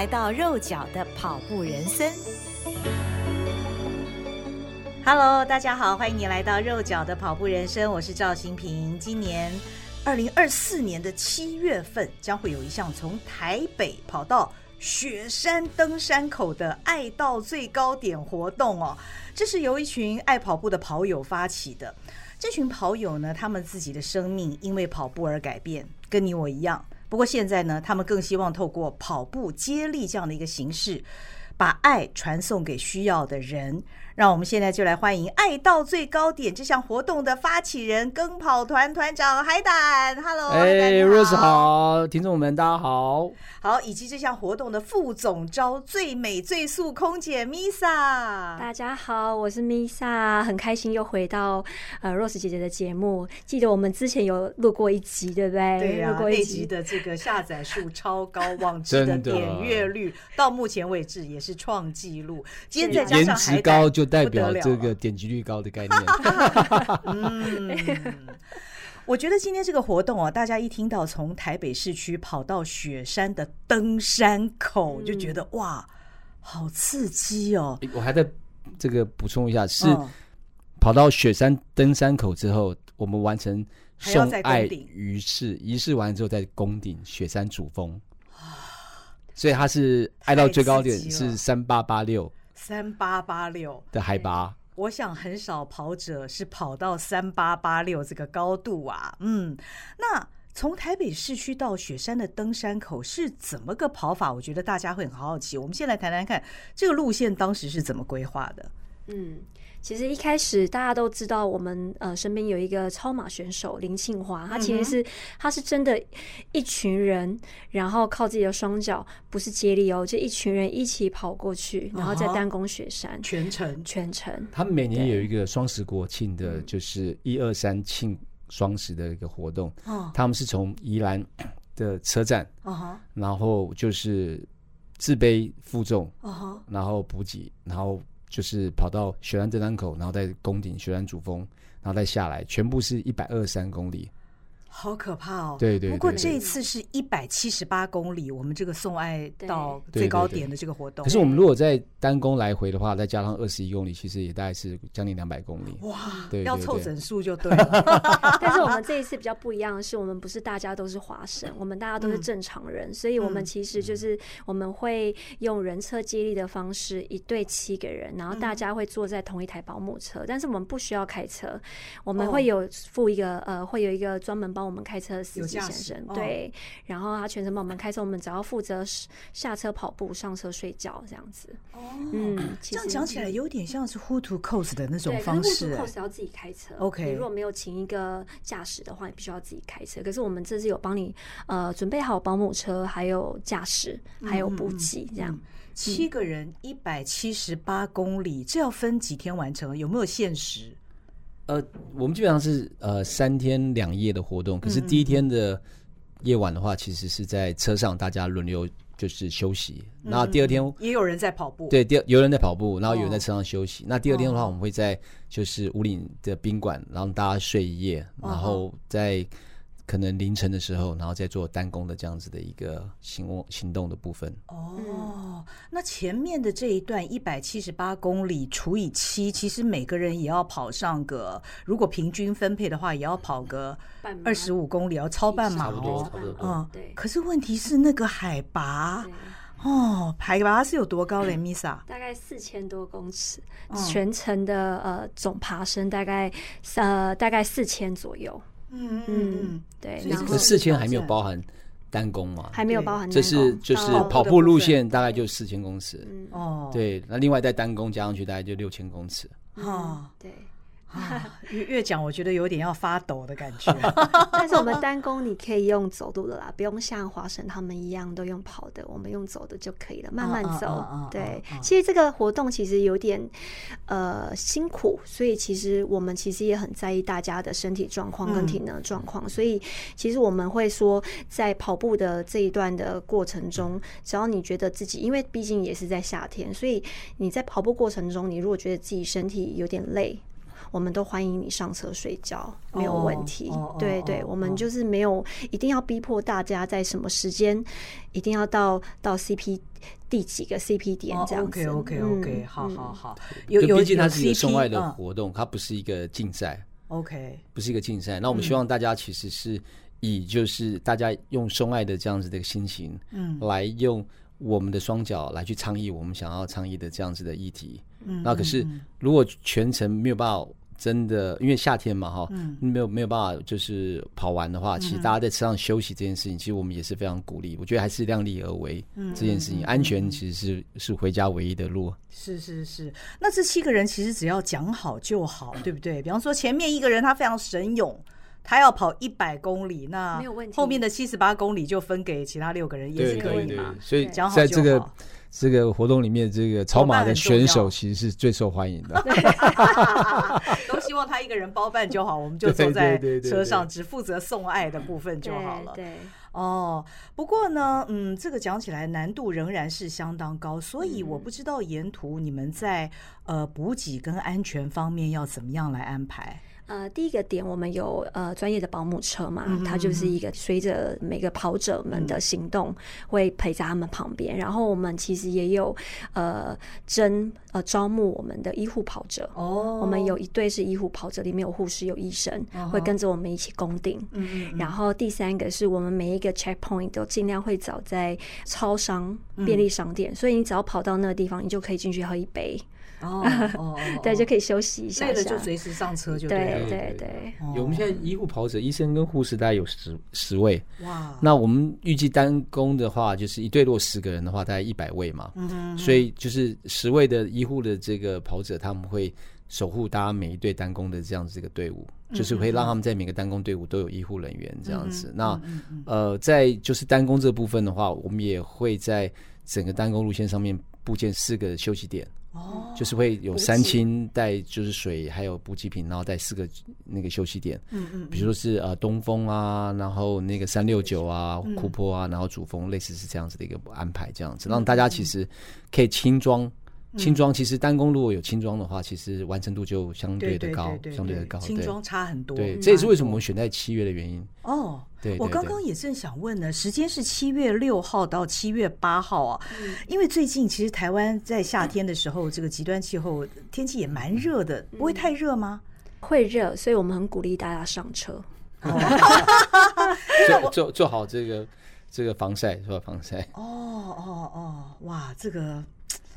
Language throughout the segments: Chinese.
来到肉脚的跑步人生。Hello，大家好，欢迎你来到肉脚的跑步人生，我是赵新平。今年二零二四年的七月份，将会有一项从台北跑到雪山登山口的爱到最高点活动哦。这是由一群爱跑步的跑友发起的。这群跑友呢，他们自己的生命因为跑步而改变，跟你我一样。不过现在呢，他们更希望透过跑步接力这样的一个形式，把爱传送给需要的人。让我们现在就来欢迎“爱到最高点”这项活动的发起人——跟跑团团长海胆。Hello，哎，Rose 好，听众们大家好。好，以及这项活动的副总招——最美最速空姐 Misa。大家好，我是 Misa，很开心又回到呃 Rose 姐姐的节目。记得我们之前有录过一集，对不对？对呀、啊，那集，集的这个下载数超高，网志的点阅率到目前为止也是创纪录。今天再加上海胆，高就。代表这个点击率高的概念。嗯，我觉得今天这个活动啊，大家一听到从台北市区跑到雪山的登山口，就觉得哇，好刺激哦！我还在这个补充一下，是跑到雪山登山口之后，我们完成送爱仪式，仪式完了之后在宫顶雪山主峰。所以它是爱到最高点是三八八六。三八八六的海拔，我想很少跑者是跑到三八八六这个高度啊。嗯，那从台北市区到雪山的登山口是怎么个跑法？我觉得大家会很好奇。我们先来谈谈看这个路线当时是怎么规划的。嗯。其实一开始大家都知道，我们呃身边有一个超马选手林庆华，他其实是他是真的，一群人，然后靠自己的双脚，不是接力哦，就一群人一起跑过去，然后再单攻雪山，全程。全程。他们每年有一个双十国庆的，就是一二三庆双十的一个活动。他们是从宜兰 的车站，然后就是自卑负重，然后补给，然后。就是跑到雪山登山口，然后再攻顶雪山主峰，然后再下来，全部是一百二十三公里。好可怕哦！对对，对，不过这一次是一百七十八公里，我们这个送爱到最高点的这个活动。可是我们如果在单攻来回的话，再加上二十一公里，其实也大概是将近两百公里。哇，对，要凑整数就对了。但是我们这一次比较不一样的是，我们不是大家都是华神，我们大家都是正常人，所以我们其实就是我们会用人车接力的方式，一对七个人，然后大家会坐在同一台保姆车，但是我们不需要开车，我们会有付一个呃，会有一个专门帮。帮我们开车的司机先生，对，然后他全程帮我们开车，我们只要负责下车跑步、上车睡觉这样子。哦，嗯，这样讲起来有点像是 Who to Coast 的那种方式。Who to Coast 要自己开车，OK。你如果没有请一个驾驶的话，你必须要自己开车。可是我们这次有帮你呃准备好保姆车，还有驾驶，还有补给，这样。七个人一百七十八公里，这要分几天完成？有没有限时？呃，我们基本上是呃三天两夜的活动，可是第一天的夜晚的话，其实是在车上大家轮流就是休息。然后第二天也有人在跑步，对，第二有人在跑步，然后有人在车上休息。那第二天的话，我们会在就是五岭的宾馆，然后大家睡一夜，然后在。可能凌晨的时候，然后再做单攻的这样子的一个行动行动的部分。哦，那前面的这一段一百七十八公里除以七，其实每个人也要跑上个，如果平均分配的话，也要跑个二十五公里，要超半马哦。嗯，对。可是问题是那个海拔哦，海拔是有多高嘞，Misa？大概四千多公尺，全程的呃总爬升大概呃大概四千左右。嗯嗯对，这四千还没有包含单攻嘛？还没有包含。这是就是跑步路线大概就四千公尺。哦，对，那另外再单攻加上去大概就六千公尺。哦，对，越越讲，我觉得有点要发抖的感觉。但是我们单攻你可以用走路的啦，不用像华神他们一样都用跑的，我们用走的就可以了，慢慢走。对，其实这个活动其实有点呃辛苦，所以其实我们其实也很在意大家的身体状况跟体能状况，所以其实我们会说，在跑步的这一段的过程中，只要你觉得自己，因为毕竟也是在夏天，所以你在跑步过程中，你如果觉得自己身体有点累。我们都欢迎你上车睡觉，没有问题。Oh, oh, oh, oh, 对对，我们就是没有一定要逼迫大家在什么时间一定要到到 CP 第几个 CP 点这样子。OK OK OK，好好好。有有，毕竟它是一个送爱的活动，它不是一个竞赛。OK，不是一个竞赛。那我们希望大家其实是以就是大家用送爱的这样子的一个心情，嗯，来用我们的双脚来去倡议我们想要倡议的这样子的议题。嗯，那可是如果全程没有办法。真的，因为夏天嘛，哈，没有没有办法，就是跑完的话，其实大家在车上休息这件事情，其实我们也是非常鼓励。我觉得还是量力而为，这件事情安全其实是是回家唯一的路。是是是，那这七个人其实只要讲好就好，对不对？比方说前面一个人他非常神勇，他要跑一百公里，那没有问题。后面的七十八公里就分给其他六个人也是可以嘛？所以讲好就好。这个活动里面，这个超马的选手其实是最受欢迎的。都希望他一个人包办就好，我们就坐在车上，只负责送爱的部分就好了。对，哦，不过呢，嗯，这个讲起来难度仍然是相当高，所以我不知道沿途你们在呃补给跟安全方面要怎么样来安排。呃，第一个点，我们有呃专业的保姆车嘛，它就是一个随着每个跑者们的行动会陪在他们旁边。然后我们其实也有呃征呃招募我们的医护跑者哦，我们有一队是医护跑者，里面有护士、有医生，会跟着我们一起攻顶。嗯，然后第三个是我们每一个 checkpoint 都尽量会找在超商、便利商店，所以你只要跑到那个地方，你就可以进去喝一杯。哦 哦，对，就可以休息一下，累了就随时上车就对了。对对对，我们现在医护跑者、医生跟护士大概有十十位。哇，那我们预计单工的话，就是一队落十个人的话，大概一百位嘛。嗯，所以就是十位的医护的这个跑者，他们会守护大家每一队单工的这样子一个队伍，就是会让他们在每个单工队伍都有医护人员这样子。那呃，在就是单工这部分的话，我们也会在整个单工路线上面布建四个休息点。哦，就是会有三清带，就是水还有补给品，然后带四个那个休息点。嗯嗯，比如说是呃东风啊，然后那个三六九啊，库坡啊，然后主峰，类似是这样子的一个安排，这样子让大家其实可以轻装。轻装其实单工如果有轻装的话，其实完成度就相对的高，相对的高。轻装差很多。对，这也是为什么我们选在七月的原因。哦，对，我刚刚也正想问呢，时间是七月六号到七月八号啊，因为最近其实台湾在夏天的时候，这个极端气候天气也蛮热的，不会太热吗？会热，所以我们很鼓励大家上车，做做做好这个这个防晒，做好防晒。哦哦哦，哇，这个。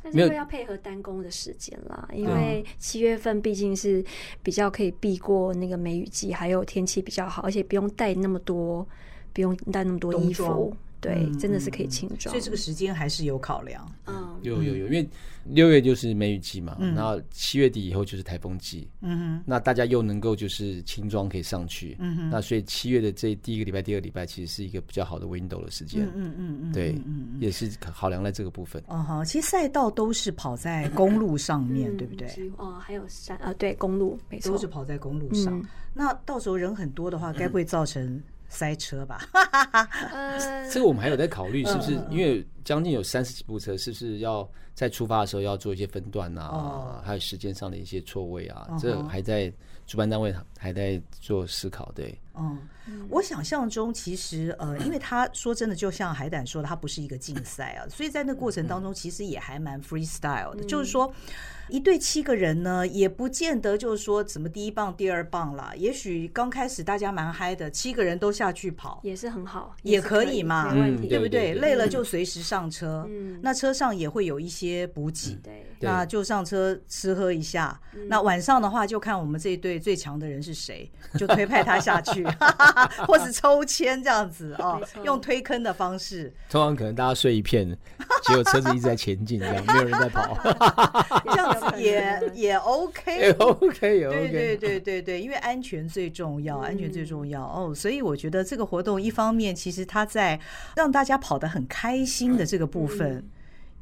但是会要配合单工的时间啦，因为七月份毕竟是比较可以避过那个梅雨季，还有天气比较好，而且不用带那么多，不用带那么多衣服。对，真的是可以轻装，所以这个时间还是有考量。嗯，有有有，因为六月就是梅雨季嘛，然后七月底以后就是台风季。嗯哼，那大家又能够就是轻装可以上去。嗯哼，那所以七月的这第一个礼拜、第二个礼拜，其实是一个比较好的 window 的时间。嗯嗯嗯，对，也是考量在这个部分。嗯哼，其实赛道都是跑在公路上面，对不对？哦，还有山啊，对，公路没错，都是跑在公路上。那到时候人很多的话，该不 会造成？塞车吧，这个我们还有在考虑，是不是因为将近有三十几部车，是不是要在出发的时候要做一些分段啊？还有时间上的一些错位啊，这还在主办单位还在做思考。对，嗯，我想象中其实呃，因为他说真的，就像海胆说的，他不是一个竞赛啊，所以在那过程当中，其实也还蛮 freestyle 的，就是说。一队七个人呢，也不见得就是说怎么第一棒、第二棒啦。也许刚开始大家蛮嗨的，七个人都下去跑也是很好，也可以嘛，没问题，对不对？累了就随时上车，嗯，那车上也会有一些补给，对。那就上车吃喝一下。那晚上的话，就看我们这一队最强的人是谁，就推派他下去，或是抽签这样子哦，用推坑的方式。通常可能大家睡一片，结果车子一直在前进，这样没有人在跑，这样子 也也 OK，也 OK，也 OK。对对对对对，因为安全最重要，安全最重要哦。所以我觉得这个活动一方面，其实它在让大家跑得很开心的这个部分。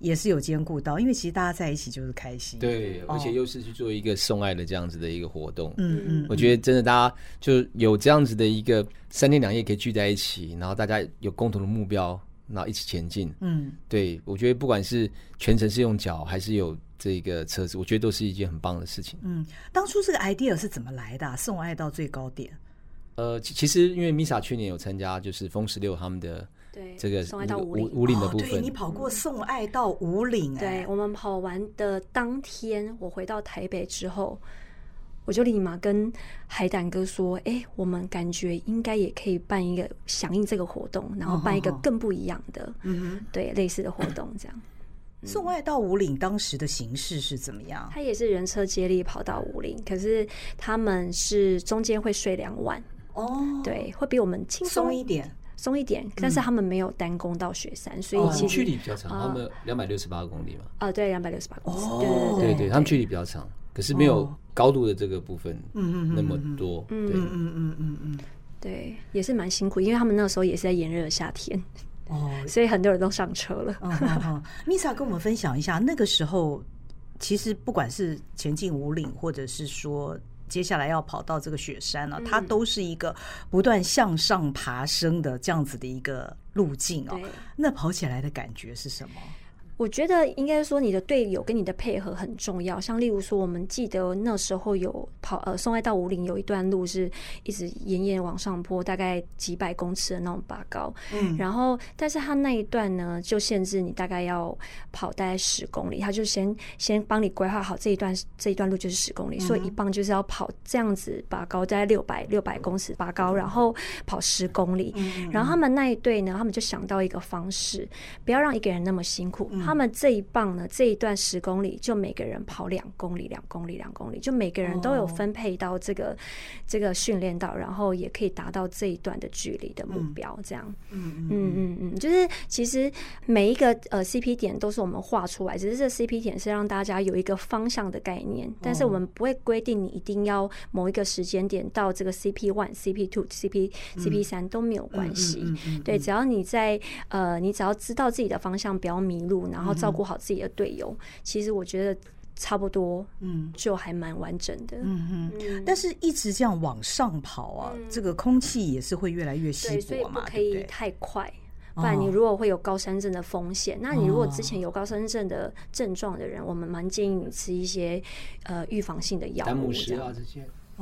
也是有兼顾到，因为其实大家在一起就是开心。对，而且又是去做一个送爱的这样子的一个活动。嗯嗯，我觉得真的大家就有这样子的一个三天两夜可以聚在一起，然后大家有共同的目标，然后一起前进。嗯，对，我觉得不管是全程是用脚还是有这个车子，我觉得都是一件很棒的事情。嗯，当初这个 idea 是怎么来的啊？送爱到最高点。呃，其实因为 Misa 去年有参加，就是风十六他们的。对，这个送爱到五岭武岭的部分，对，你跑过送爱到五岭。对，我们跑完的当天，我回到台北之后，我就立马跟海胆哥说：“哎，我们感觉应该也可以办一个响应这个活动，然后办一个更不一样的，嗯，对，类似的活动这样。”送爱到五岭当时的形式是怎么样？他也是人车接力跑到五岭，可是他们是中间会睡两晚哦，对，会比我们轻松一点。松一点，但是他们没有单攻到雪山，所以其实距离比较长。他们两百六十八公里嘛。啊，对，两百六十八公里。对对对对，他们距离比较长，可是没有高度的这个部分，嗯嗯那么多。嗯嗯嗯嗯嗯，对，也是蛮辛苦，因为他们那时候也是在炎热的夏天，哦，所以很多人都上车了。Misa 跟我们分享一下，那个时候其实不管是前进五岭，或者是说。接下来要跑到这个雪山了，它都是一个不断向上爬升的这样子的一个路径哦。那跑起来的感觉是什么？我觉得应该说你的队友跟你的配合很重要。像例如说，我们记得那时候有跑呃送爱到五岭有一段路是一直延延往上坡，大概几百公尺的那种拔高。嗯，然后但是他那一段呢，就限制你大概要跑大概十公里，他就先先帮你规划好这一段这一段路就是十公里，所以一棒就是要跑这样子拔高，大概六百六百公尺拔高，然后跑十公里。然后他们那一队呢，他们就想到一个方式，不要让一个人那么辛苦。他们这一棒呢，这一段十公里就每个人跑两公里，两公里，两公里，就每个人都有分配到这个、oh. 这个训练到，然后也可以达到这一段的距离的目标。这样，嗯嗯嗯。嗯，就是其实每一个呃 CP 点都是我们画出来，只是这 CP 点是让大家有一个方向的概念，但是我们不会规定你一定要某一个时间点到这个 CP one、CP two、CP CP 三都没有关系。对，只要你在呃，你只要知道自己的方向，不要迷路，然后。照顾好自己的队友，其实我觉得差不多，嗯，就还蛮完整的，嗯嗯。但是一直这样往上跑啊，这个空气也是会越来越稀薄嘛，不可以太快，不然你如果会有高山症的风险。那你如果之前有高山症的症状的人，我们蛮建议你吃一些呃预防性的药物，这样。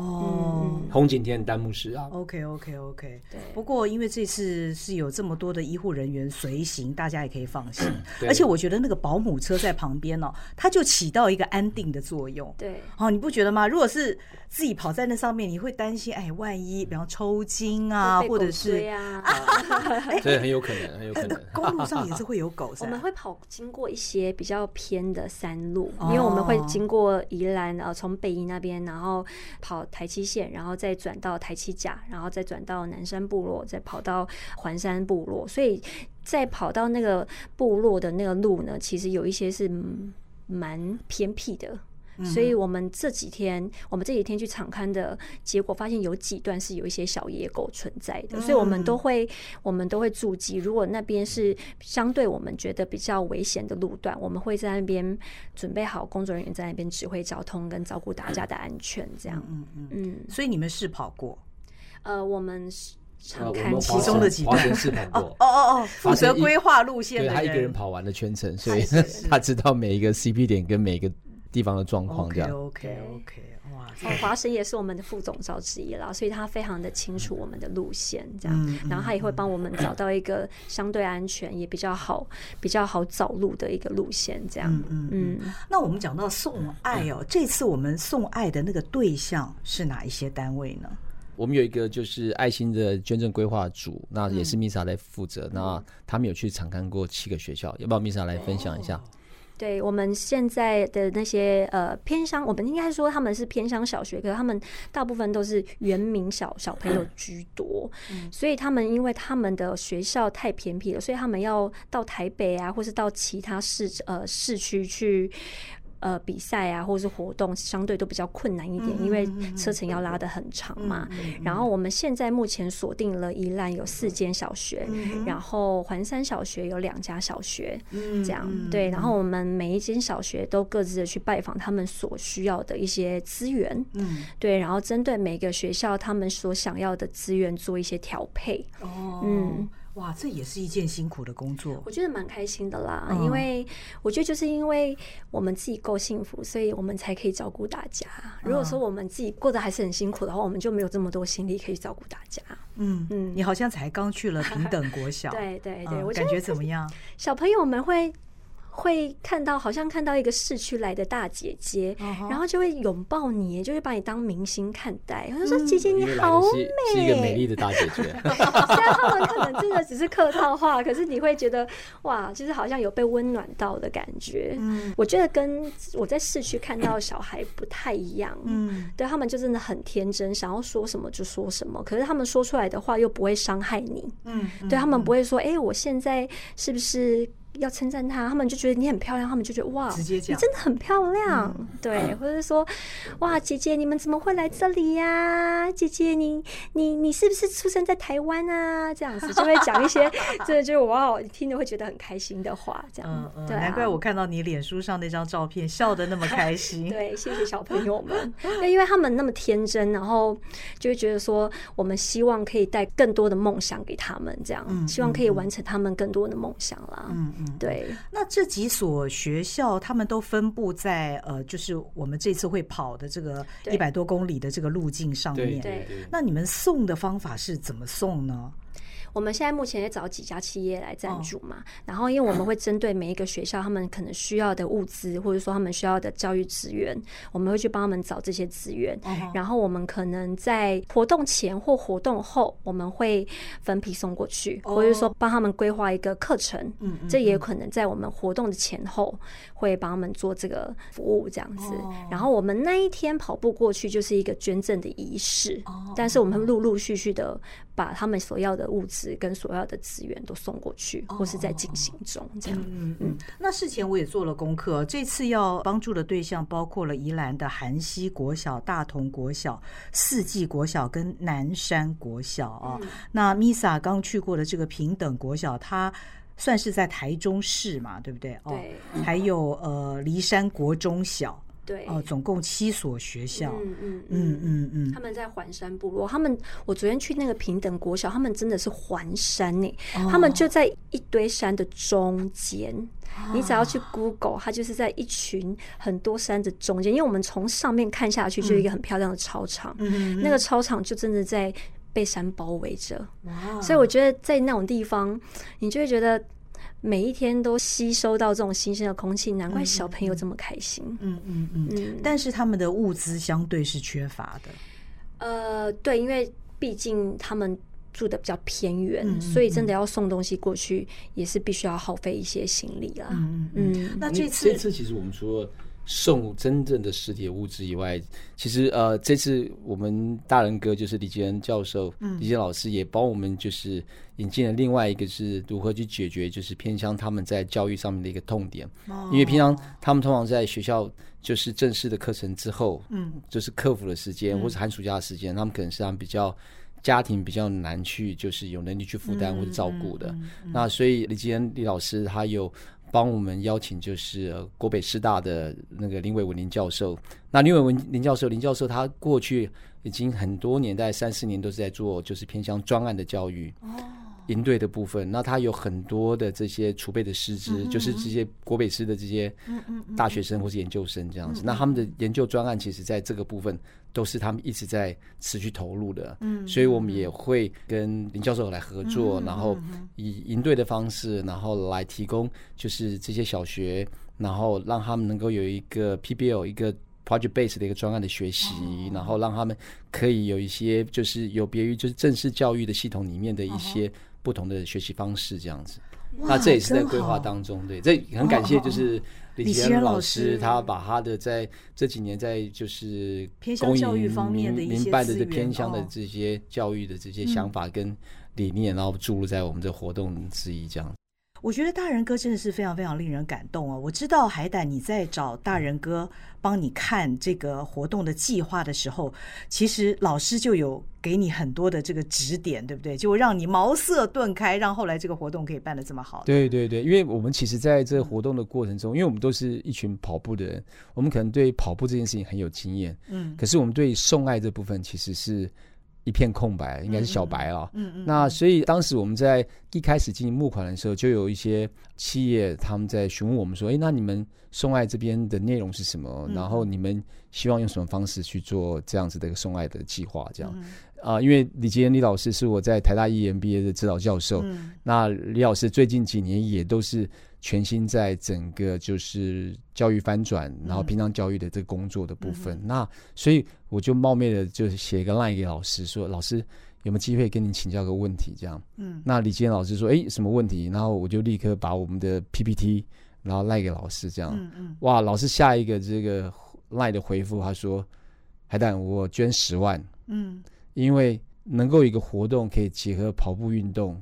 哦，红景天丹木师啊，OK OK OK，对。不过因为这次是有这么多的医护人员随行，大家也可以放心。而且我觉得那个保姆车在旁边哦，它就起到一个安定的作用。对，哦，你不觉得吗？如果是自己跑在那上面，你会担心，哎，万一比方抽筋啊，或者是啊，这，很有可能，很有可能。公路上也是会有狗。我们会跑经过一些比较偏的山路，因为我们会经过宜兰，呃，从北宜那边，然后跑。台七线，然后再转到台七甲，然后再转到南山部落，再跑到环山部落。所以，再跑到那个部落的那个路呢，其实有一些是蛮偏僻的。所以我们这几天，我们这几天去场勘的结果，发现有几段是有一些小野狗存在的，所以我们都会，我们都会注记。如果那边是相对我们觉得比较危险的路段，我们会在那边准备好工作人员在那边指挥交通跟照顾大家的安全，这样。嗯嗯嗯。所以你们试跑过？呃，我们场勘其中的几段试跑过。哦哦哦，负责规划路线的人，他一个人跑完了全程，所以他 知道每一个 CP 点跟每一个。地方的状况这样。OK OK，哇！哦，华神也是我们的副总召之一啦，所以他非常的清楚我们的路线这样，然后他也会帮我们找到一个相对安全也比较好、比较好找路的一个路线这样。嗯嗯。那我们讲到送爱哦，这次我们送爱的那个对象是哪一些单位呢？我们有一个就是爱心的捐赠规划组，那也是 Misa 来负责。那他们有去参观过七个学校，要不要 Misa 来分享一下？对，我们现在的那些呃偏乡，我们应该说他们是偏乡小学，可是他们大部分都是原民小小朋友居多，嗯、所以他们因为他们的学校太偏僻了，所以他们要到台北啊，或是到其他市呃市区去。呃，比赛啊，或者是活动，相对都比较困难一点，嗯、因为车程要拉得很长嘛。然后我们现在目前锁定了宜兰有四间小学，嗯、然后环山小学有两家小学，嗯、这样对。然后我们每一间小学都各自的去拜访他们所需要的一些资源，嗯、对。然后针对每个学校他们所想要的资源做一些调配，哦，嗯。哇，这也是一件辛苦的工作。我觉得蛮开心的啦，嗯、因为我觉得就是因为我们自己够幸福，所以我们才可以照顾大家。如果说我们自己过得还是很辛苦的话，我们就没有这么多心力可以照顾大家。嗯嗯，你好像才刚去了平等国小，对 对对，我感觉怎么样？小朋友们会。会看到，好像看到一个市区来的大姐姐，uh huh. 然后就会拥抱你，就会把你当明星看待。我就说：“姐姐你好美。”是一个美丽的大姐姐。虽然他们可能真的只是客套话，可是你会觉得哇，就是好像有被温暖到的感觉。嗯，我觉得跟我在市区看到的小孩不太一样。嗯，对他们就真的很天真，想要说什么就说什么，可是他们说出来的话又不会伤害你。嗯，对他们不会说：“哎，我现在是不是？”要称赞他，他们就觉得你很漂亮，他们就觉得哇，直接，你真的很漂亮，嗯、对，或者是说哇，姐姐你们怎么会来这里呀、啊？姐姐你你你是不是出生在台湾啊？这样子就会讲一些，真的就是哇，听着会觉得很开心的话，这样，嗯嗯、对、啊，难怪我看到你脸书上那张照片笑得那么开心。对，谢谢小朋友们，因为他们那么天真，然后就会觉得说，我们希望可以带更多的梦想给他们，这样，嗯、希望可以完成他们更多的梦想啦。嗯。嗯对，那这几所学校，他们都分布在呃，就是我们这次会跑的这个一百多公里的这个路径上面。对，那你们送的方法是怎么送呢？我们现在目前也找几家企业来赞助嘛，然后因为我们会针对每一个学校他们可能需要的物资，或者说他们需要的教育资源，我们会去帮他们找这些资源。然后我们可能在活动前或活动后，我们会分批送过去，或者说帮他们规划一个课程。嗯这也有可能在我们活动的前后会帮他们做这个服务这样子。然后我们那一天跑步过去就是一个捐赠的仪式，但是我们会陆陆续续的把他们所要的物资。跟所要的资源都送过去，或是在进行中，这样。嗯嗯。那事前我也做了功课，这次要帮助的对象包括了宜兰的韩西国小、大同国小、四季国小跟南山国小啊。嗯、那 Misa 刚去过的这个平等国小，它算是在台中市嘛，对不对？对。还有呃，骊山国中小。对哦，总共七所学校，嗯嗯嗯嗯嗯，他们在环山部落。他们我昨天去那个平等国小，他们真的是环山呢。哦、他们就在一堆山的中间。哦、你只要去 Google，它就是在一群很多山的中间。因为我们从上面看下去，就是一个很漂亮的操场。那个操场就真的在被山包围着。哇！所以我觉得在那种地方，你就会觉得。每一天都吸收到这种新鲜的空气，难怪小朋友这么开心。嗯嗯嗯。嗯，但是他们的物资相对是缺乏的。呃，对，因为毕竟他们住的比较偏远，所以真的要送东西过去，也是必须要耗费一些心力啦。嗯嗯。嗯，那这次这次其实我们说。送真正的实体物质以外，其实呃，这次我们大人哥就是李杰恩教授、嗯、李杰老师也帮我们就是引进了另外一个是如何去解决就是偏乡他们在教育上面的一个痛点，哦、因为平常他们通常在学校就是正式的课程之后，嗯，就是课辅的时间、嗯、或者寒暑假的时间，他们可能是他们比较家庭比较难去就是有能力去负担或者照顾的，嗯嗯嗯、那所以李杰恩李老师他有。帮我们邀请就是国北师大的那个林伟文林教授。那林伟文林教授，林教授他过去已经很多年，大概三四年都是在做就是偏向专案的教育。哦营队的部分，那他有很多的这些储备的师资，嗯、就是这些国北师的这些大学生或是研究生这样子。那他们的研究专案，其实在这个部分都是他们一直在持续投入的。嗯，所以我们也会跟林教授来合作，嗯、然后以营队的方式，然后来提供就是这些小学，然后让他们能够有一个 PBL 一个 project base 的一个专案的学习，哦、然后让他们可以有一些就是有别于就是正式教育的系统里面的一些。不同的学习方式这样子。那这也是在规划当中，对，这很感谢就是李奇仁老师，他把他的在这几年在就是公益教育方面的民办的这偏乡的这些教育的这些想法跟理念，然后注入在我们这活动之一这样。我觉得大人哥真的是非常非常令人感动哦！我知道海胆你在找大人哥帮你看这个活动的计划的时候，其实老师就有给你很多的这个指点，对不对？就让你茅塞顿开，让后来这个活动可以办得这么好。对对对，因为我们其实在这个活动的过程中，因为我们都是一群跑步的人，我们可能对跑步这件事情很有经验，嗯，可是我们对送爱这部分其实是。一片空白，应该是小白了。嗯嗯。那所以当时我们在一开始进行募款的时候，就有一些企业他们在询问我们说：“哎，那你们送爱这边的内容是什么？然后你们希望用什么方式去做这样子的一个送爱的计划？”这样啊，因为李杰恩李老师是我在台大 EMBA 的指导教授。那李老师最近几年也都是。全心在整个就是教育翻转，然后平常教育的这个工作的部分，嗯、那所以我就冒昧的就是写一个 line 给老师说，老师有没有机会跟你请教个问题？这样，嗯，那李健老师说，哎，什么问题？然后我就立刻把我们的 PPT 然后赖给老师，这样，嗯嗯，哇，老师下一个这个 line 的回复，他说，海胆，我捐十万，嗯，因为能够有一个活动可以结合跑步运动，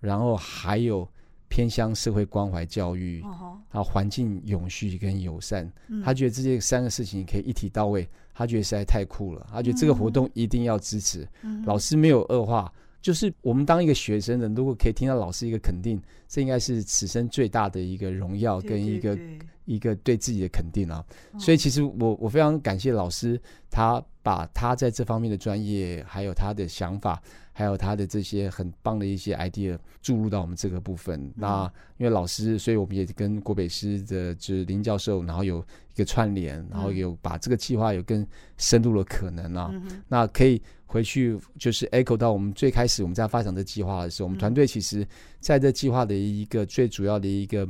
然后还有。偏向社会关怀教育，还有环境永续跟友善，他觉得这些三个事情可以一体到位，他觉得实在太酷了，他觉得这个活动一定要支持。老师没有恶化，就是我们当一个学生的，如果可以听到老师一个肯定，这应该是此生最大的一个荣耀跟一个一个对自己的肯定啊。所以其实我我非常感谢老师，他把他在这方面的专业还有他的想法。还有他的这些很棒的一些 idea 注入到我们这个部分。嗯、那因为老师，所以我们也跟国北师的就是林教授，然后有一个串联，然后有把这个计划有更深入的可能啊。嗯、那可以回去就是 echo 到我们最开始我们在发展这计划的时候，嗯、我们团队其实在这计划的一个最主要的一个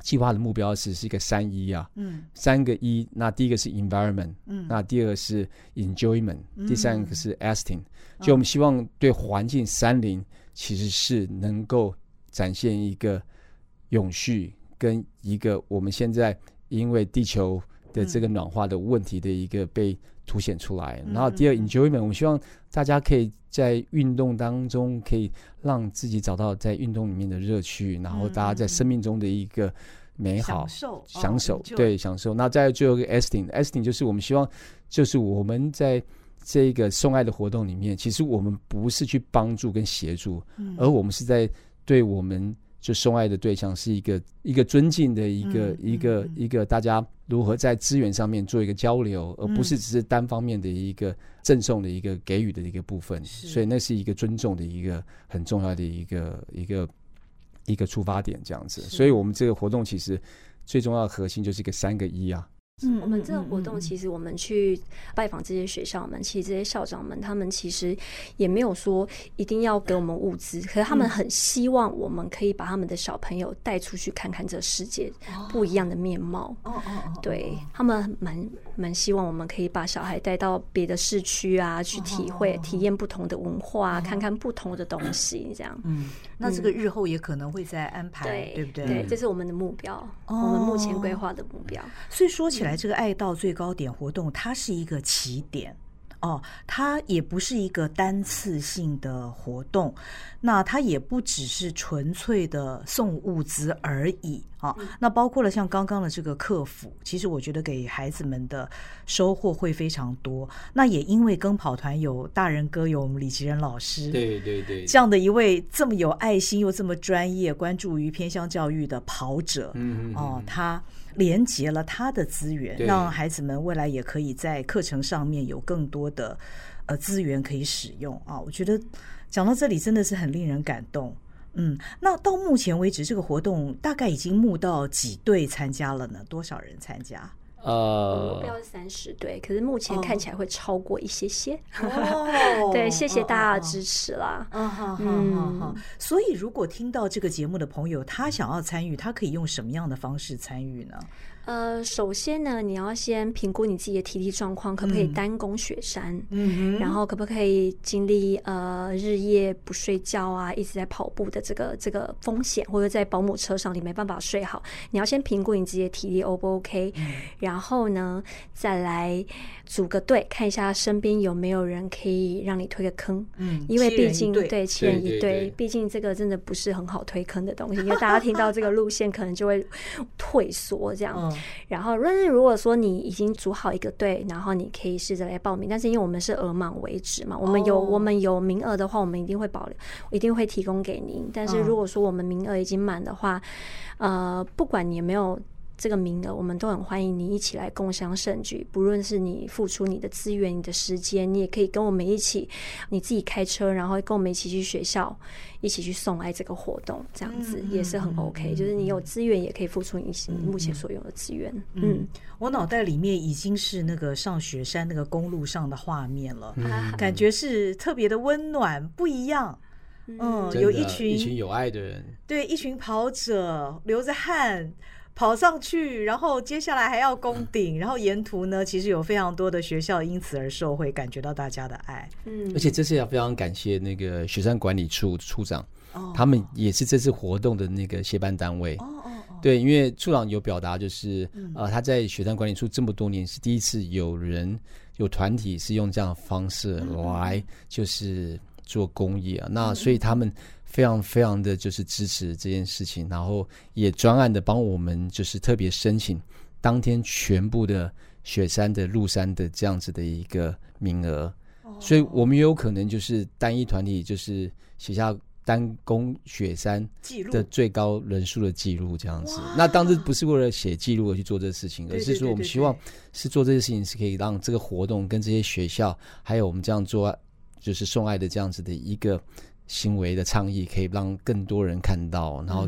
计划的目标是是一个三一啊，嗯，三个一。那第一个是 environment，嗯，那第二个是 enjoyment，嗯、第三个是 asting。就我们希望对环境三零其实是能够展现一个永续跟一个我们现在因为地球的这个暖化的问题的一个被凸显出来。然后第二 enjoyment，我们希望大家可以在运动当中可以让自己找到在运动里面的乐趣，然后大家在生命中的一个美好享受，享受对享受。那在最后一个 esting，esting 就是我们希望就是我们在。这一个送爱的活动里面，其实我们不是去帮助跟协助，嗯、而我们是在对我们就送爱的对象是一个一个尊敬的一个、嗯、一个、嗯、一个大家如何在资源上面做一个交流，嗯、而不是只是单方面的一个赠送的一个给予的一个部分。所以那是一个尊重的一个很重要的一个一个一个出发点，这样子。所以我们这个活动其实最重要的核心就是一个三个一啊。嗯，我们这个活动其实我们去拜访这些学校们，其实这些校长们他们其实也没有说一定要给我们物资，可是他们很希望我们可以把他们的小朋友带出去看看这世界不一样的面貌。哦哦哦，对，他们蛮蛮希望我们可以把小孩带到别的市区啊，去体会体验不同的文化，看看不同的东西，这样。嗯，那这个日后也可能会再安排，对不对？对，这是我们的目标，我们目前规划的目标。所以说起来。来，这个爱到最高点活动，它是一个起点哦，它也不是一个单次性的活动，那它也不只是纯粹的送物资而已啊。那包括了像刚刚的这个客服，其实我觉得给孩子们的收获会非常多。那也因为跟跑团有大人哥，有我们李吉仁老师，对对对，这样的一位这么有爱心又这么专业、关注于偏乡教育的跑者，哦，他。连接了他的资源，让孩子们未来也可以在课程上面有更多的呃资源可以使用啊！我觉得讲到这里真的是很令人感动。嗯，那到目前为止，这个活动大概已经募到几队参加了呢？多少人参加？呃，目标是三十对，可是目前看起来会超过一些些。哦，对，谢谢大家的支持啦。嗯，好好好。所以，如果听到这个节目的朋友，他想要参与，他可以用什么样的方式参与呢？呃，首先呢，你要先评估你自己的体力状况，可不可以单攻雪山？嗯，然后可不可以经历呃日夜不睡觉啊，一直在跑步的这个这个风险，或者在保姆车上你没办法睡好，你要先评估你自己的体力 O 不 OK？嗯，然后呢，再来组个队，看一下身边有没有人可以让你推个坑。嗯，因为毕竟对七人一队，毕竟这个真的不是很好推坑的东西，因为大家听到这个路线可能就会退缩这样。嗯然后，但是如果说你已经组好一个队，然后你可以试着来报名。但是因为我们是额满为止嘛，我们有我们有名额的话，我们一定会保留，一定会提供给您。但是如果说我们名额已经满的话，呃，不管你有没有。这个名额，我们都很欢迎你一起来共襄盛举。不论是你付出你的资源、你的时间，你也可以跟我们一起，你自己开车，然后跟我们一起去学校，一起去送爱这个活动，这样子也是很 OK。就是你有资源，也可以付出你目前所有的资源。嗯，我脑袋里面已经是那个上雪山那个公路上的画面了，感觉是特别的温暖，不一样。嗯，有一群一群有爱的人，对，一群跑者流着汗。跑上去，然后接下来还要攻顶，然后沿途呢，其实有非常多的学校因此而受惠，感觉到大家的爱。嗯，而且这次要非常感谢那个雪山管理处处长，哦，他们也是这次活动的那个协办单位。哦哦哦，对，因为处长有表达，就是呃，他在雪山管理处这么多年是第一次有人有团体是用这样的方式来就是做公益啊，那所以他们。非常非常的就是支持这件事情，然后也专案的帮我们就是特别申请当天全部的雪山的入山的这样子的一个名额，所以我们也有可能就是单一团体就是写下单攻雪山的最高人数的记录这样子。那当时不是为了写记录而去做这个事情，而是说我们希望是做这些事情是可以让这个活动跟这些学校还有我们这样做就是送爱的这样子的一个。行为的倡议可以让更多人看到，然后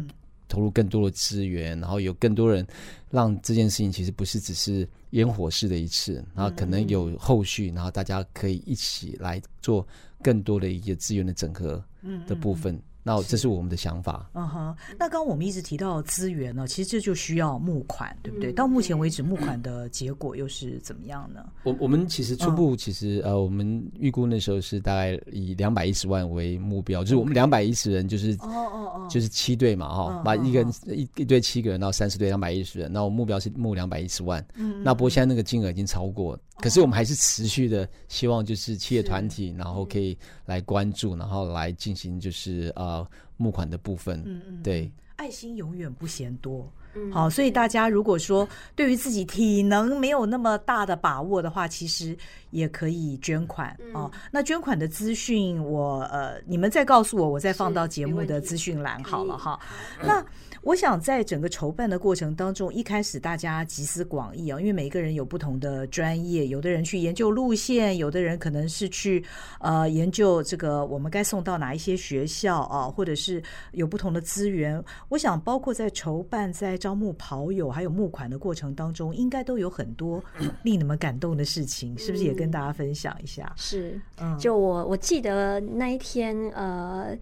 投入更多的资源，然后有更多人让这件事情其实不是只是烟火式的一次，然后可能有后续，然后大家可以一起来做更多的一个资源的整合的部分。那这是我们的想法。嗯哼，那刚刚我们一直提到资源呢，其实这就需要募款，对不对？到目前为止，募款的结果又是怎么样呢？我我们其实初步其实呃，我们预估那时候是大概以两百一十万为目标，就是我们两百一十人，就是哦哦哦，就是七队嘛哈，把一个人一一队七个人到三十队两百一十人，那我目标是募两百一十万。嗯，那不过现在那个金额已经超过，可是我们还是持续的希望就是企业团体，然后可以来关注，然后来进行就是呃。募款的部分，嗯嗯，对，爱心永远不嫌多，嗯，好，所以大家如果说对于自己体能没有那么大的把握的话，其实也可以捐款哦。那捐款的资讯，我呃，你们再告诉我，我再放到节目的资讯栏好了哈。那。我想在整个筹办的过程当中，一开始大家集思广益啊，因为每一个人有不同的专业，有的人去研究路线，有的人可能是去呃研究这个我们该送到哪一些学校啊，或者是有不同的资源。我想，包括在筹办、在招募跑友还有募款的过程当中，应该都有很多 令你们感动的事情，是不是也跟大家分享一下？是，嗯，就我我记得那一天，呃。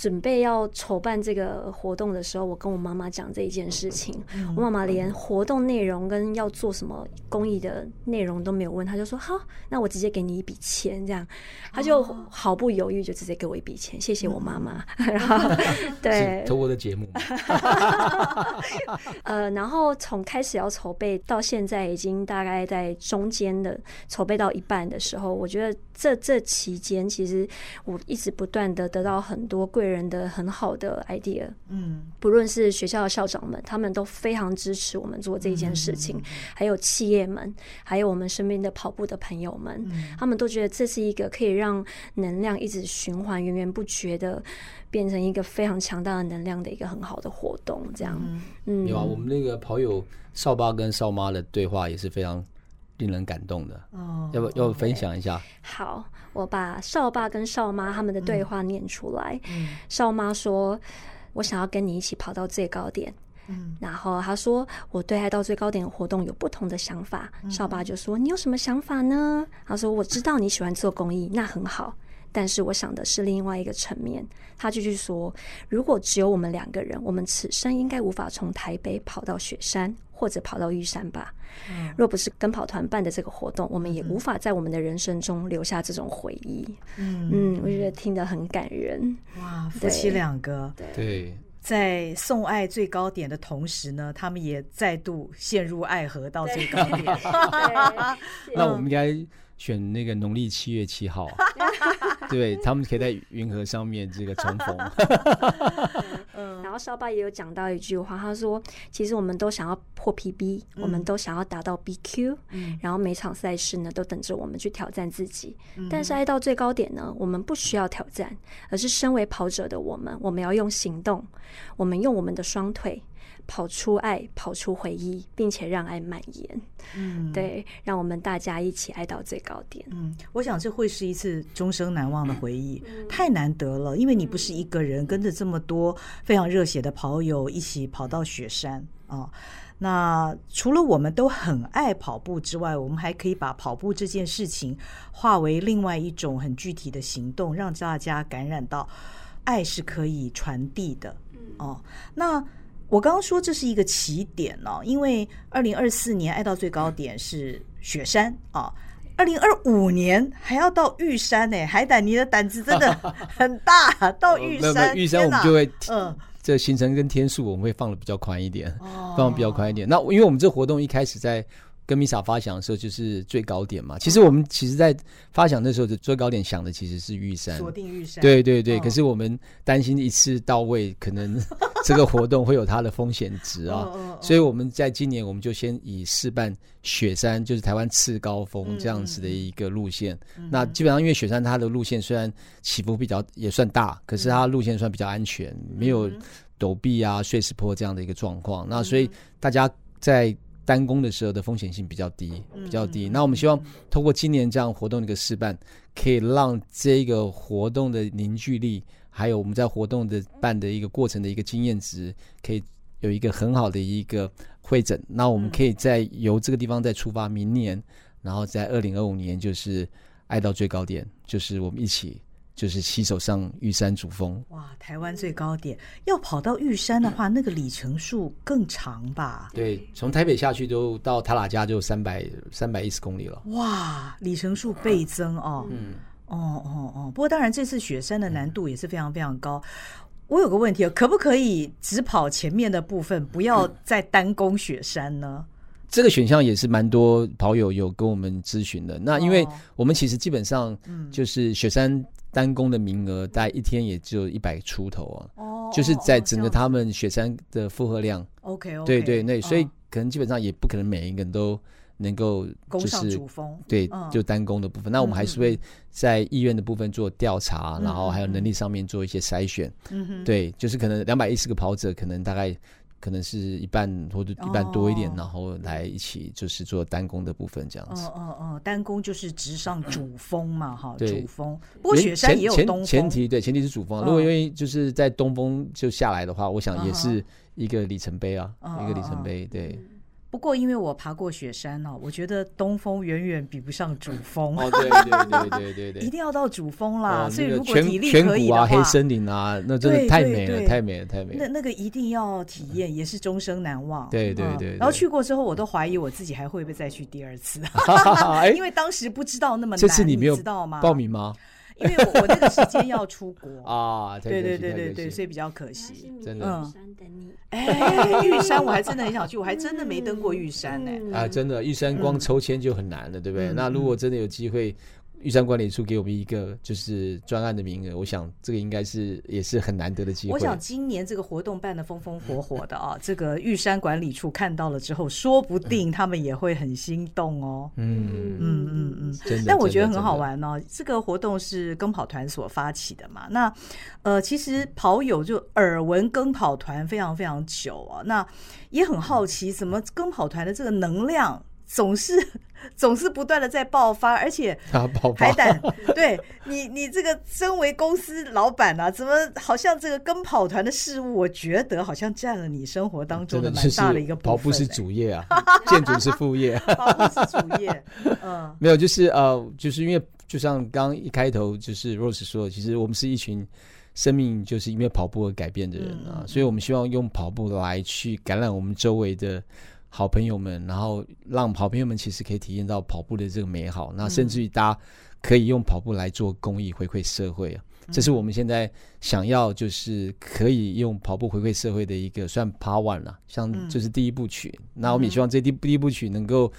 准备要筹办这个活动的时候，我跟我妈妈讲这一件事情。我妈妈连活动内容跟要做什么公益的内容都没有问，她就说：“好，那我直接给你一笔钱。”这样，她就毫不犹豫就直接给我一笔钱，谢谢我妈妈。然后，对，投我的节目。呃，然后从开始要筹备到现在，已经大概在中间的筹备到一半的时候，我觉得这这期间其实我一直不断的得到很多贵人的很好的 idea，嗯，不论是学校的校长们，他们都非常支持我们做这件事情，嗯、还有企业们，还有我们身边的跑步的朋友们，嗯、他们都觉得这是一个可以让能量一直循环、源源不绝的变成一个非常强大的能量的一个很好的活动。这样，嗯，有啊，我们那个跑友少爸跟少妈的对话也是非常令人感动的。哦，要不要分享一下？好。我把少爸跟少妈他们的对话念出来。嗯，少妈说：“我想要跟你一起跑到最高点。”嗯，然后他说：“我对爱到最高点的活动有不同的想法。”少爸就说：“你有什么想法呢？”他说：“我知道你喜欢做公益，那很好。”但是我想的是另外一个层面。他继续说，如果只有我们两个人，我们此生应该无法从台北跑到雪山或者跑到玉山吧？嗯、若不是跟跑团办的这个活动，我们也无法在我们的人生中留下这种回忆。嗯嗯，我觉得听得很感人。哇，夫妻两个对。对在送爱最高点的同时呢，他们也再度陷入爱河到最高点。那我们应该选那个农历七月七号，对，他们可以在云河上面这个重逢。嗯，然后少爸也有讲到一句话，他说：“其实我们都想要破 PB，我们都想要达到 BQ，嗯，然后每场赛事呢都等着我们去挑战自己。但是爱到最高点呢，我们不需要挑战，而是身为跑者的我们，我们要用行动，我们用我们的双腿。”跑出爱，跑出回忆，并且让爱蔓延。嗯，对，让我们大家一起爱到最高点。嗯，我想这会是一次终生难忘的回忆，嗯、太难得了。因为你不是一个人，跟着这么多非常热血的跑友一起跑到雪山啊。那除了我们都很爱跑步之外，我们还可以把跑步这件事情化为另外一种很具体的行动，让大家感染到爱是可以传递的。哦，那。我刚刚说这是一个起点哦，因为二零二四年爱到最高点是雪山啊，二零二五年还要到玉山呢。海胆，你的胆子真的 很大，到玉山，玉山我们就会，嗯，这行程跟天数我们会放的比较宽一点，放的比较宽一点。那因为我们这活动一开始在。跟 MISA 发想的时候就是最高点嘛，其实我们其实，在发想的时候的最高点想的其实是玉山，锁定玉山。对对对，可是我们担心一次到位，可能 这个活动会有它的风险值啊，所以我们在今年我们就先以试办雪山，就是台湾次高峰这样子的一个路线。那基本上因为雪山它的路线虽然起伏比较也算大，可是它路线算比较安全，没有陡壁啊、碎石坡这样的一个状况。那所以大家在单攻的时候的风险性比较低，比较低。那我们希望通过今年这样活动的一个示范，可以让这个活动的凝聚力，还有我们在活动的办的一个过程的一个经验值，可以有一个很好的一个会诊。那我们可以再由这个地方再出发，明年，然后在二零二五年就是爱到最高点，就是我们一起。就是携手上玉山主峰，哇！台湾最高点要跑到玉山的话，那个里程数更长吧？对，从台北下去都到塔拉加就三百三百一十公里了。哇，里程数倍增哦！嗯，哦哦哦。不过当然，这次雪山的难度也是非常非常高。我有个问题，可不可以只跑前面的部分，不要再单攻雪山呢？这个选项也是蛮多跑友有跟我们咨询的。那因为我们其实基本上就是雪山。单攻的名额大概一天也只有一百出头啊，哦，就是在整个他们雪山的负荷量，OK，对对那，所以可能基本上也不可能每一个人都能够就是主峰，对，就单攻的部分。那我们还是会在意愿的部分做调查，然后还有能力上面做一些筛选，嗯对，就是可能两百一十个跑者，可能大概。可能是一半或者一半多一点，然后来一起就是做单攻的部分这样子。哦哦哦，单攻就是直上主峰嘛，哈，主峰。不过雪山也有东峰。前提对，前提是主峰。如果愿意就是在东峰就下来的话，我想也是一个里程碑啊，一个里程碑。对。不过，因为我爬过雪山哦，我觉得东峰远远比不上主 峰。哦，对对对对对对，一定要到主峰啦。所以如果体力可以的话，黑森林啊，那真的太美了，太美了，太美了。那那个一定要体验，也是终生难忘。对对对。然后去过之后，我都怀疑我自己还会不会再去第二次，因为当时不知道那么难。这次你没有知道吗？报名吗？因为我我那个时间要出国 啊，对对对对对，所以比较可惜，真的。嗯，哎，玉山我还真的很想去，我还真的没登过玉山呢。啊，真的，玉山光抽签就很难了，对不对？那如果真的有机会。玉山管理处给我们一个就是专案的名额，我想这个应该是也是很难得的机会。我想今年这个活动办得风风火火的啊，这个玉山管理处看到了之后，说不定他们也会很心动哦。嗯嗯嗯嗯，真的。但我觉得很好玩哦，这个活动是跟跑团所发起的嘛。那呃，其实跑友就耳闻跟跑团非常非常久啊，那也很好奇，怎么跟跑团的这个能量总是。总是不断的在爆发，而且海胆，对你，你这个身为公司老板啊，怎么好像这个跟跑团的事物，我觉得好像占了你生活当中的蛮大的一个部分。跑步是主业啊，建筑是副业，跑步是主业。嗯，没有，就是呃，就是因为就像刚刚一开头就是 Rose 说的，其实我们是一群生命就是因为跑步而改变的人啊，所以我们希望用跑步来去感染我们周围的好朋友们，然后让好朋友们其实可以体验到跑步的这个美好，那甚至于大家可以用跑步来做公益回馈社会啊。这是我们现在想要，就是可以用跑步回馈社会的一个算 Part One 了，像这是第一部曲。嗯、那我们也希望这第第一部曲能够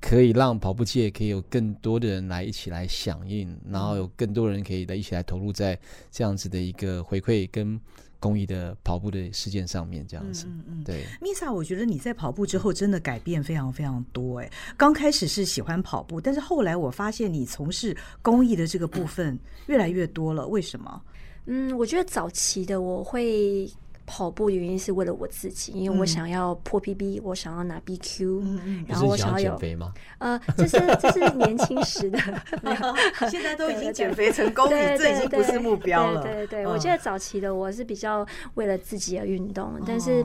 可以让跑步界可以有更多的人来一起来响应，然后有更多人可以来一起来投入在这样子的一个回馈跟公益的跑步的事件上面，这样子。嗯嗯，对。Misa，我觉得你在跑步之后真的改变非常非常多。哎，刚开始是喜欢跑步，但是后来我发现你从事公益的这个部分越来越多了。为什么？嗯，我觉得早期的我会。跑步原因是为了我自己，因为我想要破 PB，我想要拿 BQ，嗯，然后我想要有减肥吗？呃，这是这是年轻时的，现在都已经减肥成功，对对对，这已经不是目标了。对对对，我记得早期的我是比较为了自己而运动，但是，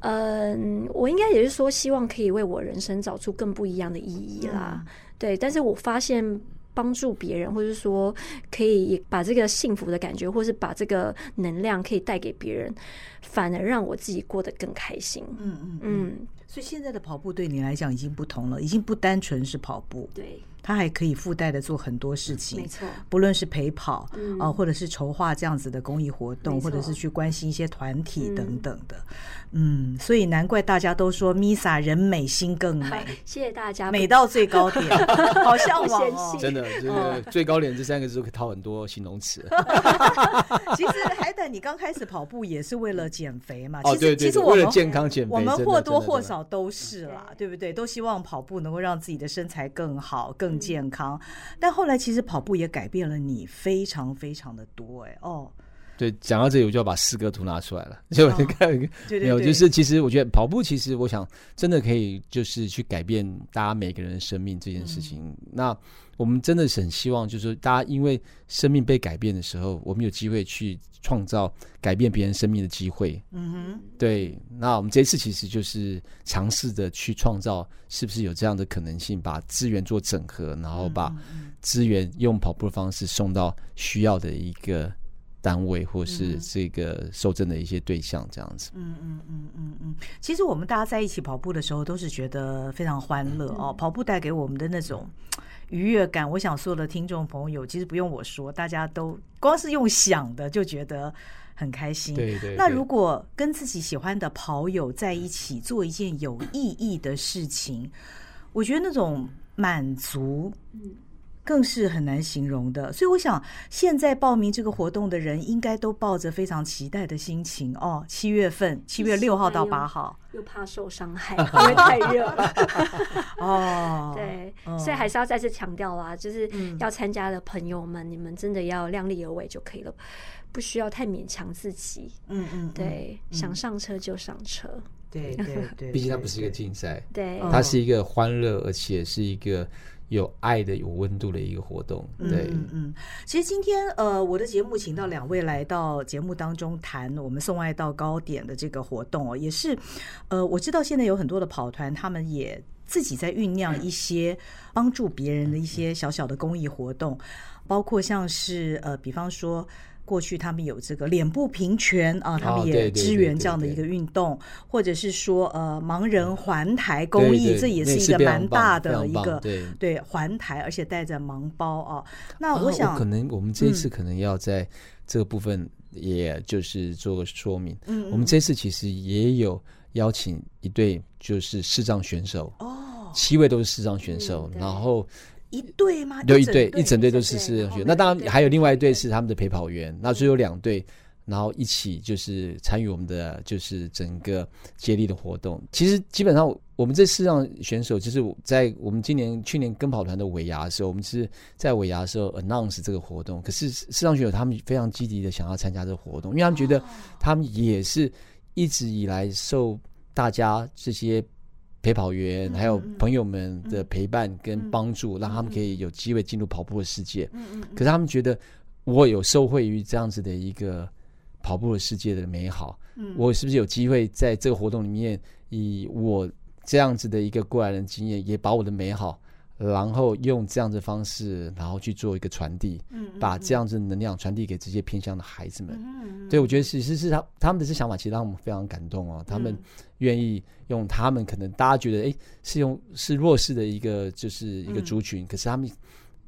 嗯，我应该也是说希望可以为我人生找出更不一样的意义啦。对，但是我发现。帮助别人，或者说可以把这个幸福的感觉，或是把这个能量可以带给别人，反而让我自己过得更开心。嗯嗯嗯。所以现在的跑步对你来讲已经不同了，已经不单纯是跑步。对。他还可以附带的做很多事情，没错，不论是陪跑啊、嗯。呃，或者是筹划这样子的公益活动，或者是去关心一些团体等等的，嗯，嗯，所以难怪大家都说 Misa 人美心更美，谢谢大家，美到最高点，好向往哦，真的，这个最高点这三个字可以套很多形容词。其实海胆，你刚开始跑步也是为了减肥嘛？哦，对对，其实我们为了健康减肥，我们或多或少都是啦，对不对？都希望跑步能够让自己的身材更好，更。健康，但后来其实跑步也改变了你非常非常的多哎哦，对，讲到这里我就要把诗歌图拿出来了，就看一个，没有，就是其实我觉得跑步其实我想真的可以就是去改变大家每个人的生命这件事情，嗯、那。我们真的是很希望，就是说，大家因为生命被改变的时候，我们有机会去创造改变别人生命的机会。嗯哼，对。那我们这一次其实就是尝试着去创造，是不是有这样的可能性，把资源做整合，然后把资源用跑步的方式送到需要的一个单位，或是这个受赠的一些对象，这样子。嗯嗯嗯嗯嗯。其实我们大家在一起跑步的时候，都是觉得非常欢乐哦。跑步带给我们的那种。愉悦感，我想所有的听众朋友，其实不用我说，大家都光是用想的就觉得很开心。对对，对。那如果跟自己喜欢的跑友在一起做一件有意义的事情，我觉得那种满足。更是很难形容的，所以我想，现在报名这个活动的人应该都抱着非常期待的心情哦。七月份，七月六号到八号，又怕受伤害，因为太热了。哦，对，所以还是要再次强调啦，就是要参加的朋友们，你们真的要量力而为就可以了，不需要太勉强自己。嗯嗯，对，想上车就上车。对对 对，毕竟它不是一个竞赛，对，它是一个欢乐，而且是一个。有爱的、有温度的一个活动，对，嗯嗯。其实今天，呃，我的节目请到两位来到节目当中谈我们送爱到高点的这个活动哦，也是，呃，我知道现在有很多的跑团，他们也自己在酝酿一些帮助别人的一些小小的公益活动，包括像是呃，比方说。过去他们有这个脸部平权啊，他们也支援这样的一个运动，或者是说呃盲人环台公益，这也是一个蛮大的一个对对环台，而且带着盲包啊。那我想可能我们这一次可能要在这个部分，也就是做个说明。嗯，我们这次其实也有邀请一对就是视障选手哦，七位都是视障选手，然后。一队吗？有一队，一整队都是视障学。那当然还有另外一队是他们的陪跑员。那所以有两队，然后一起就是参与我们的就是整个接力的活动。其实基本上我们这视障选手，就是在我们今年去年跟跑团的尾牙的时候，我们是在尾牙的时候 announce 这个活动。可是视障选手他们非常积极的想要参加这个活动，因为他们觉得他们也是一直以来受大家这些。陪跑员还有朋友们的陪伴跟帮助，让他们可以有机会进入跑步的世界。可是他们觉得，我有受惠于这样子的一个跑步的世界的美好。我是不是有机会在这个活动里面，以我这样子的一个过来人经验，也把我的美好然后用这样的方式，然后去做一个传递，嗯，把这样子的能量传递给这些偏向的孩子们。嗯，对，我觉得其实是他他们的这想法，其实让我们非常感动哦。他们愿意用他们可能大家觉得哎是用是弱势的一个就是一个族群，可是他们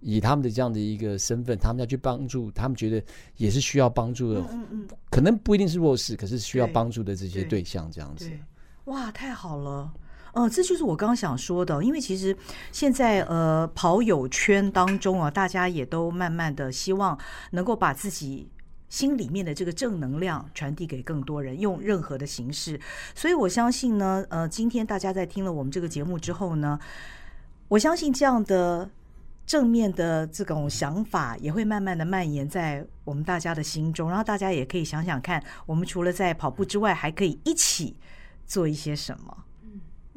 以他们的这样的一个身份，他们要去帮助，他们觉得也是需要帮助的。嗯嗯，可能不一定是弱势，可是需要帮助的这些对象这样子。哇，太好了。哦，这就是我刚刚想说的，因为其实现在呃跑友圈当中啊，大家也都慢慢的希望能够把自己心里面的这个正能量传递给更多人，用任何的形式。所以我相信呢，呃，今天大家在听了我们这个节目之后呢，我相信这样的正面的这种想法也会慢慢的蔓延在我们大家的心中，然后大家也可以想想看，我们除了在跑步之外，还可以一起做一些什么。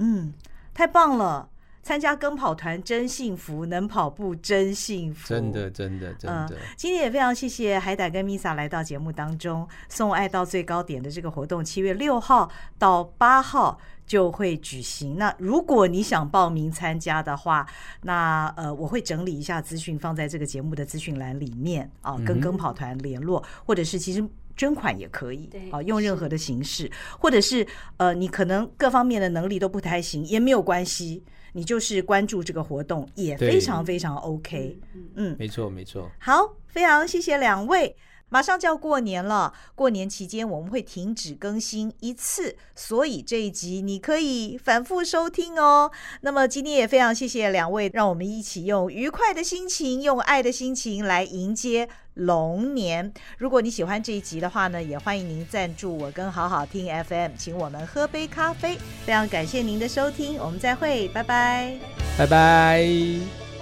嗯，太棒了！参加跟跑团真幸福，能跑步真幸福，真的，真的，真的。今天也非常谢谢海胆跟 Misa 来到节目当中，送爱到最高点的这个活动，七月六号到八号就会举行。那如果你想报名参加的话，那呃，我会整理一下资讯，放在这个节目的资讯栏里面啊，跟跟跑团联络，嗯、或者是其实。捐款也可以，啊，用任何的形式，或者是呃，你可能各方面的能力都不太行，也没有关系，你就是关注这个活动也非常非常 OK，嗯，没错没错。好，非常谢谢两位。马上就要过年了，过年期间我们会停止更新一次，所以这一集你可以反复收听哦。那么今天也非常谢谢两位，让我们一起用愉快的心情，用爱的心情来迎接龙年。如果你喜欢这一集的话呢，也欢迎您赞助我跟好好听 FM，请我们喝杯咖啡。非常感谢您的收听，我们再会，拜拜，拜拜。